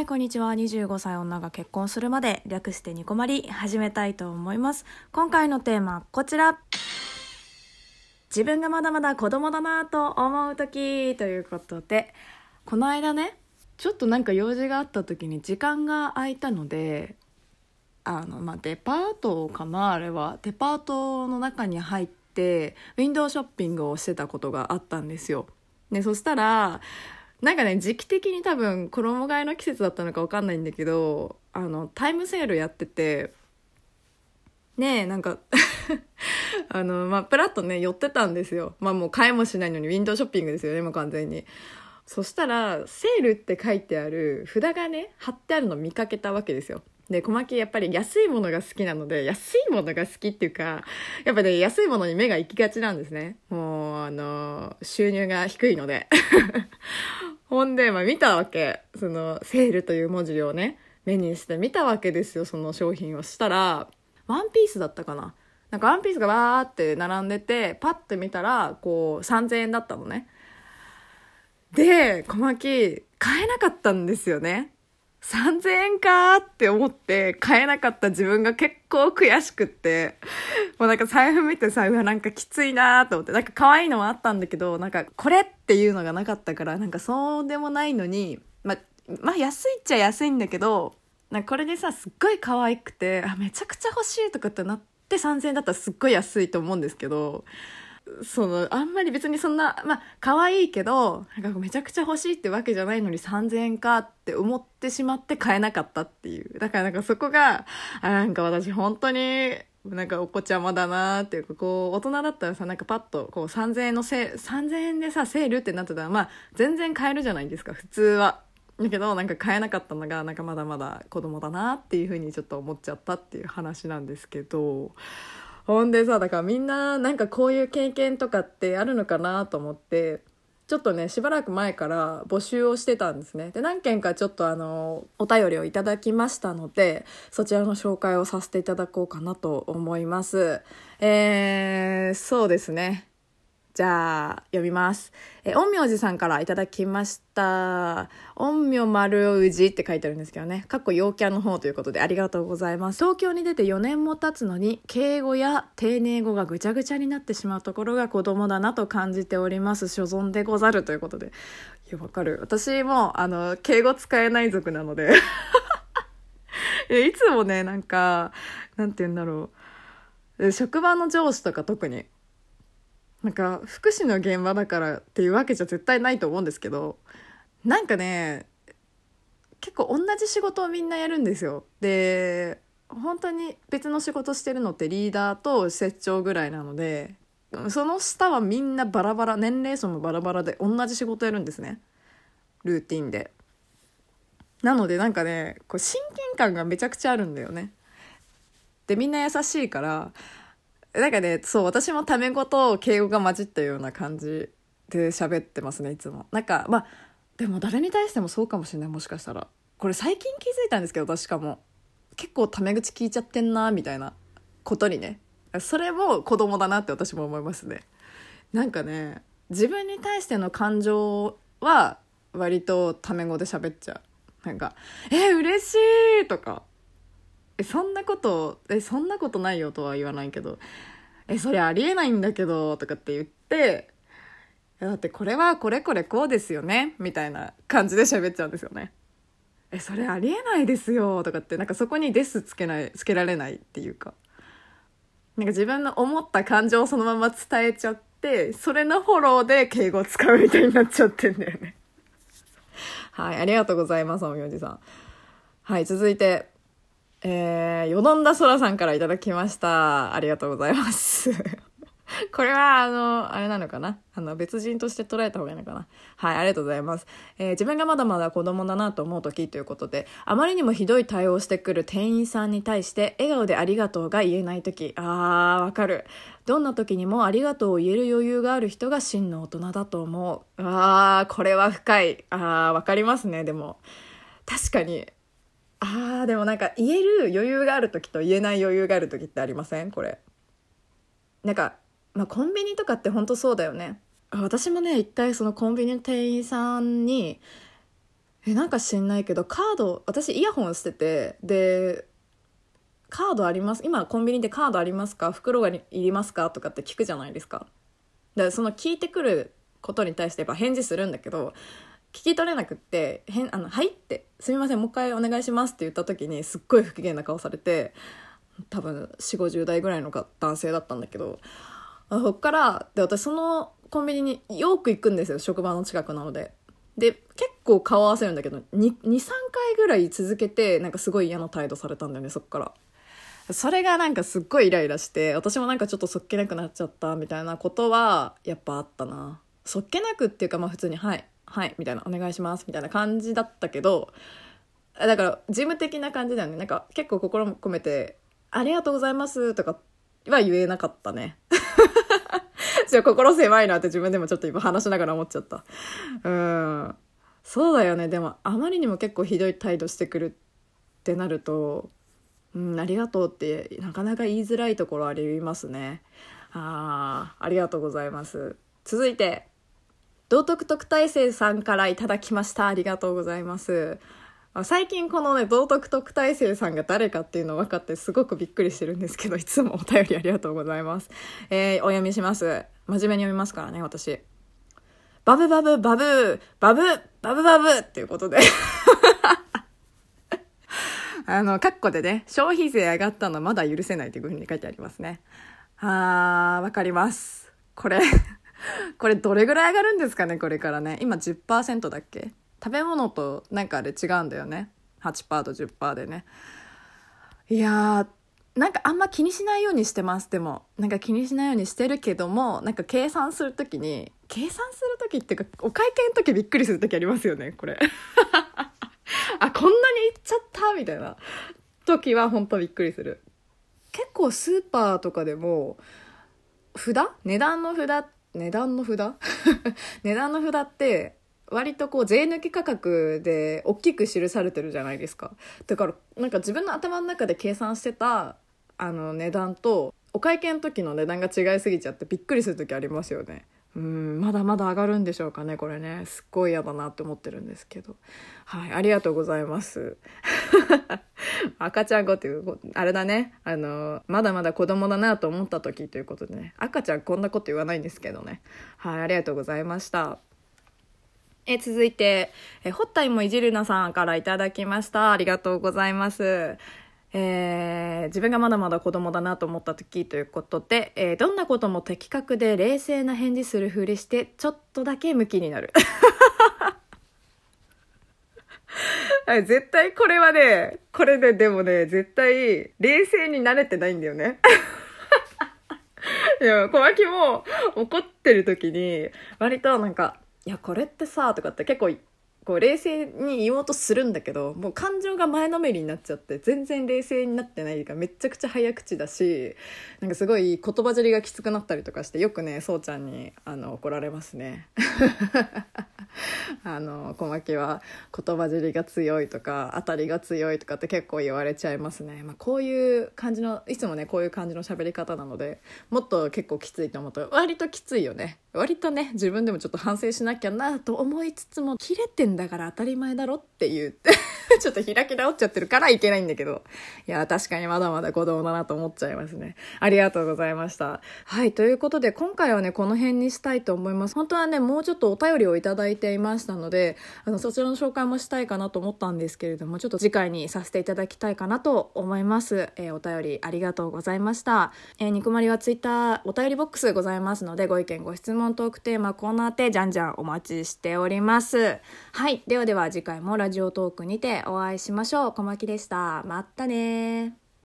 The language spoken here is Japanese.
はい、こんにちは。25歳女が結婚するまで、略してニコマリ、始めたいと思います。今回のテーマ、こちら。自分がまだまだ子供だなと思う時ということで、この間ね、ちょっとなんか用事があった時に時間が空いたので、あの、まあ、デパートかなあれは。デパートの中に入って、ウィンドウショッピングをしてたことがあったんですよ。で、そしたら、なんかね、時期的に多分衣替えの季節だったのかわかんないんだけど、あの、タイムセールやってて、ねえ、なんか、あの、まあ、プラッとね、寄ってたんですよ。まあ、もう買いもしないのにウィンドウショッピングですよね、もう完全に。そしたら、セールって書いてある札がね、貼ってあるの見かけたわけですよ。で、小牧やっぱり安いものが好きなので、安いものが好きっていうか、やっぱね、安いものに目が行きがちなんですね。もう、あの、収入が低いので。ほんで、まあ見たわけ。その、セールという文字をね、目にして見たわけですよ、その商品をしたら、ワンピースだったかな。なんかワンピースがわーって並んでて、パッて見たら、こう、3000円だったのね。で、小牧、買えなかったんですよね。3000円かって思って買えなかった自分が結構悔しくって、もうなんか財布見て財布はなんかきついなーと思って、なんか可愛いのはあったんだけど、なんかこれっていうのがなかったから、なんかそうでもないのに、ま、まあ安いっちゃ安いんだけど、なんかこれでさ、すっごい可愛くて、あ、めちゃくちゃ欲しいとかってなって3000円だったらすっごい安いと思うんですけど、その、あんまり別にそんな、まあ、可愛いけど、なんかめちゃくちゃ欲しいってわけじゃないのに3000円かって思ってしまって買えなかったっていう。だからなんかそこが、あ、なんか私本当に、なんかお子ちゃまだなーっていうか、こう、大人だったらさ、なんかパッと、こう3000円のせ、3000円でさ、セールってなってたら、まあ、全然買えるじゃないですか、普通は。だけど、なんか買えなかったのが、なんかまだまだ子供だなっていうふうにちょっと思っちゃったっていう話なんですけど、ほんでさ、だからみんななんかこういう経験とかってあるのかなと思って、ちょっとね、しばらく前から募集をしてたんですね。で、何件かちょっとあの、お便りをいただきましたので、そちらの紹介をさせていただこうかなと思います。えー、そうですね。じゃあ、読みます。え、陰陽師さんからいただきました。陰陽丸氏って書いてあるんですけどね。かっこ陽キャの方ということでありがとうございます。東京に出て4年も経つのに、敬語や丁寧語がぐちゃぐちゃになってしまうところが子供だなと感じております。所存でござるということで。いや、わかる。私も、あの、敬語使えない族なので。えいつもね、なんか、なんて言うんだろう。職場の上司とか特に。なんか福祉の現場だからっていうわけじゃ絶対ないと思うんですけどなんかね結構同じ仕事をみんなやるんですよ。で本当に別の仕事してるのってリーダーと施設長ぐらいなのでその下はみんなバラバラ年齢層もバラバラで同じ仕事やるんですね。ルーティンで。なのでなんかねこう親近感がめちゃくちゃあるんだよね。でみんな優しいからなんかね、そう、私もタメ語と敬語が混じったような感じで喋ってますね、いつも。なんか、まあ、でも誰に対してもそうかもしれない、もしかしたら。これ最近気づいたんですけど、私かも。結構タメ口聞いちゃってんな、みたいなことにね。それも子供だなって私も思いますね。なんかね、自分に対しての感情は割とタメ語で喋っちゃう。なんか、え、嬉しいとか。えそんなことえそんなことないよとは言わないけどえそれありえないんだけどとかって言ってだってこれはこれこれこうですよねみたいな感じで喋っちゃうんですよね。えそれありえないですよとかってなんかそこに「です」つけないつけられないっていうか。なんか自分の思った感情をそのまま伝えちゃってそれのフォローで敬語を使うみたいになっちゃってんだよね。はいありがとうございますおみおじさん。はい続いてえー、よどんだそらさんからいただきました。ありがとうございます。これは、あの、あれなのかな？あの、別人として捉えた方がいいのかな？はい、ありがとうございます。えー自分がまだまだ子供だなと思う時ということで、あまりにもひどい対応してくる店員さんに対して、笑顔でありがとうが言えない時。あー、わかる。どんな時にもありがとうを言える余裕がある人が真の大人だと思う。あー、これは深い。あー、わかりますね、でも。確かに。あーでもなんか言える余裕がある時と言えない余裕がある時ってありません？これ。なんか、まあ、コンビニとかって本当そうだよね。私もね一回そのコンビニの店員さんにえなんか知んないけどカード私イヤホンしててでカードあります？今コンビニでカードありますか？袋がいりますか？とかって聞くじゃないですか。でその聞いてくることに対してやっぱ返事するんだけど聞き取れなくって「へんあのはい」って「すみませんもう一回お願いします」って言った時にすっごい不機嫌な顔されて多分4 5 0代ぐらいの男性だったんだけどそっからで私そのコンビニによく行くんですよ職場の近くなので。で結構顔合わせるんだけど23回ぐらい続けてなんかすごい嫌な態度されたんだよねそっから。それがなんかすっごいイライラして私もなんかちょっとそっけなくなっちゃったみたいなことはやっぱあったな。そっけなくっていうかまあ普通に「はい。はい」みたいな「お願いします」みたいな感じだったけどだから事務的な感じだよね。なんか結構心込めて「ありがとうございます」とかは言えなかったね。ちょ心狭いなって自分でもちょっと今話しながら思っちゃった。うん。そうだよね。でもあまりにも結構ひどい態度してくるってなると「うんありがとう」ってなかなか言いづらいところありますね。ああありがとうございます。続いて道徳特待生さんからいただきました。ありがとうございます。最近このね道徳特待生さんが誰かっていうの分かってすごくびっくりしてるんですけどいつもお便りありがとうございます、えー、お読みします。真面目に読みますからね私。バブバブバブ。バブバブバブっていうことで。あの、カッコでね、消費税上がったのまだ許せないというふうに書いてありますね。あー、わかります。これ これどれぐらい上がるんですかね、これからね。今10%だっけ？食べ物となんかあれ違うんだよね。8%と10%でね。いやーなんかあんま気にしないようにしてます。でもなんか気にしないようにしてるけどもなんか計算する時に計算する時っていうかお会計の時びっくりする時ありますよねこれ。あこんなにいっちゃったみたいな。時は本当びっくりする。結構スーパーとかでも札？値段の札って値段の札？値段の札って割とこう税抜き価格で大きく記されてるじゃないですか。だからなんか自分の頭の中で計算してたあの値段とお会計の時の値段が違いすぎちゃってびっくりする時ありますよね。うんまだまだ上がるんでしょうかねこれね。すっごい嫌だなって思ってるんですけど。はいありがとうございます。赤ちゃん子っていうあれだね。あのまだまだ子供だなと思った時ということでね。赤ちゃんこんなこと言わないんですけどね。はいありがとうございました。え続いて、えホッタイもいじるなさんからいただきました。ありがとうございます。えー、自分がまだまだ子供だなと思った時ということで、えー、どんなことも的確で冷静な返事するふりしてちょっとだけムキになる。絶対これはねこれででもね絶対冷静になれてないんだよね。いや小牧も怒ってる時に割となんかいやこれってさ」とかって結構こう冷静に言おうとするんだけどもう感情が前のめりになっちゃって全然冷静になってないからめちゃくちゃ早口だしなんかすごい言葉尻がきつくなったりとかしてよくねそうちゃんにあの怒られますね。あの小牧は言葉尻が強いとか当たりが強いとかって結構言われちゃいますね、まあ、こういう感じのいつもねこういう感じの喋り方なのでもっと結構きついと思うと割ときついよね。割とね自分でもちょっと反省しなきゃなと思いつつも切れてんだから当たり前だろって言って。ちょっと開き直っちゃってるからいけないんだけど。いや確かにまだまだ子供だなと思っちゃいますね。ありがとうございました。はいということで今回はねこの辺にしたいと思います。本当はねもうちょっとお便りをいただいていましたのであのそちらの紹介もしたいかなと思ったんですけれどもちょっと次回にさせていただきたいかなと思います、えー、お便りありがとうございました、えー、ニコマリはツイッターお便りボックスございますのでご意見ご質問トークテーマコーナーでじゃんじゃんお待ちしております。はいではでは次回もラジオトークにてお会いしましょう。小牧でした。またね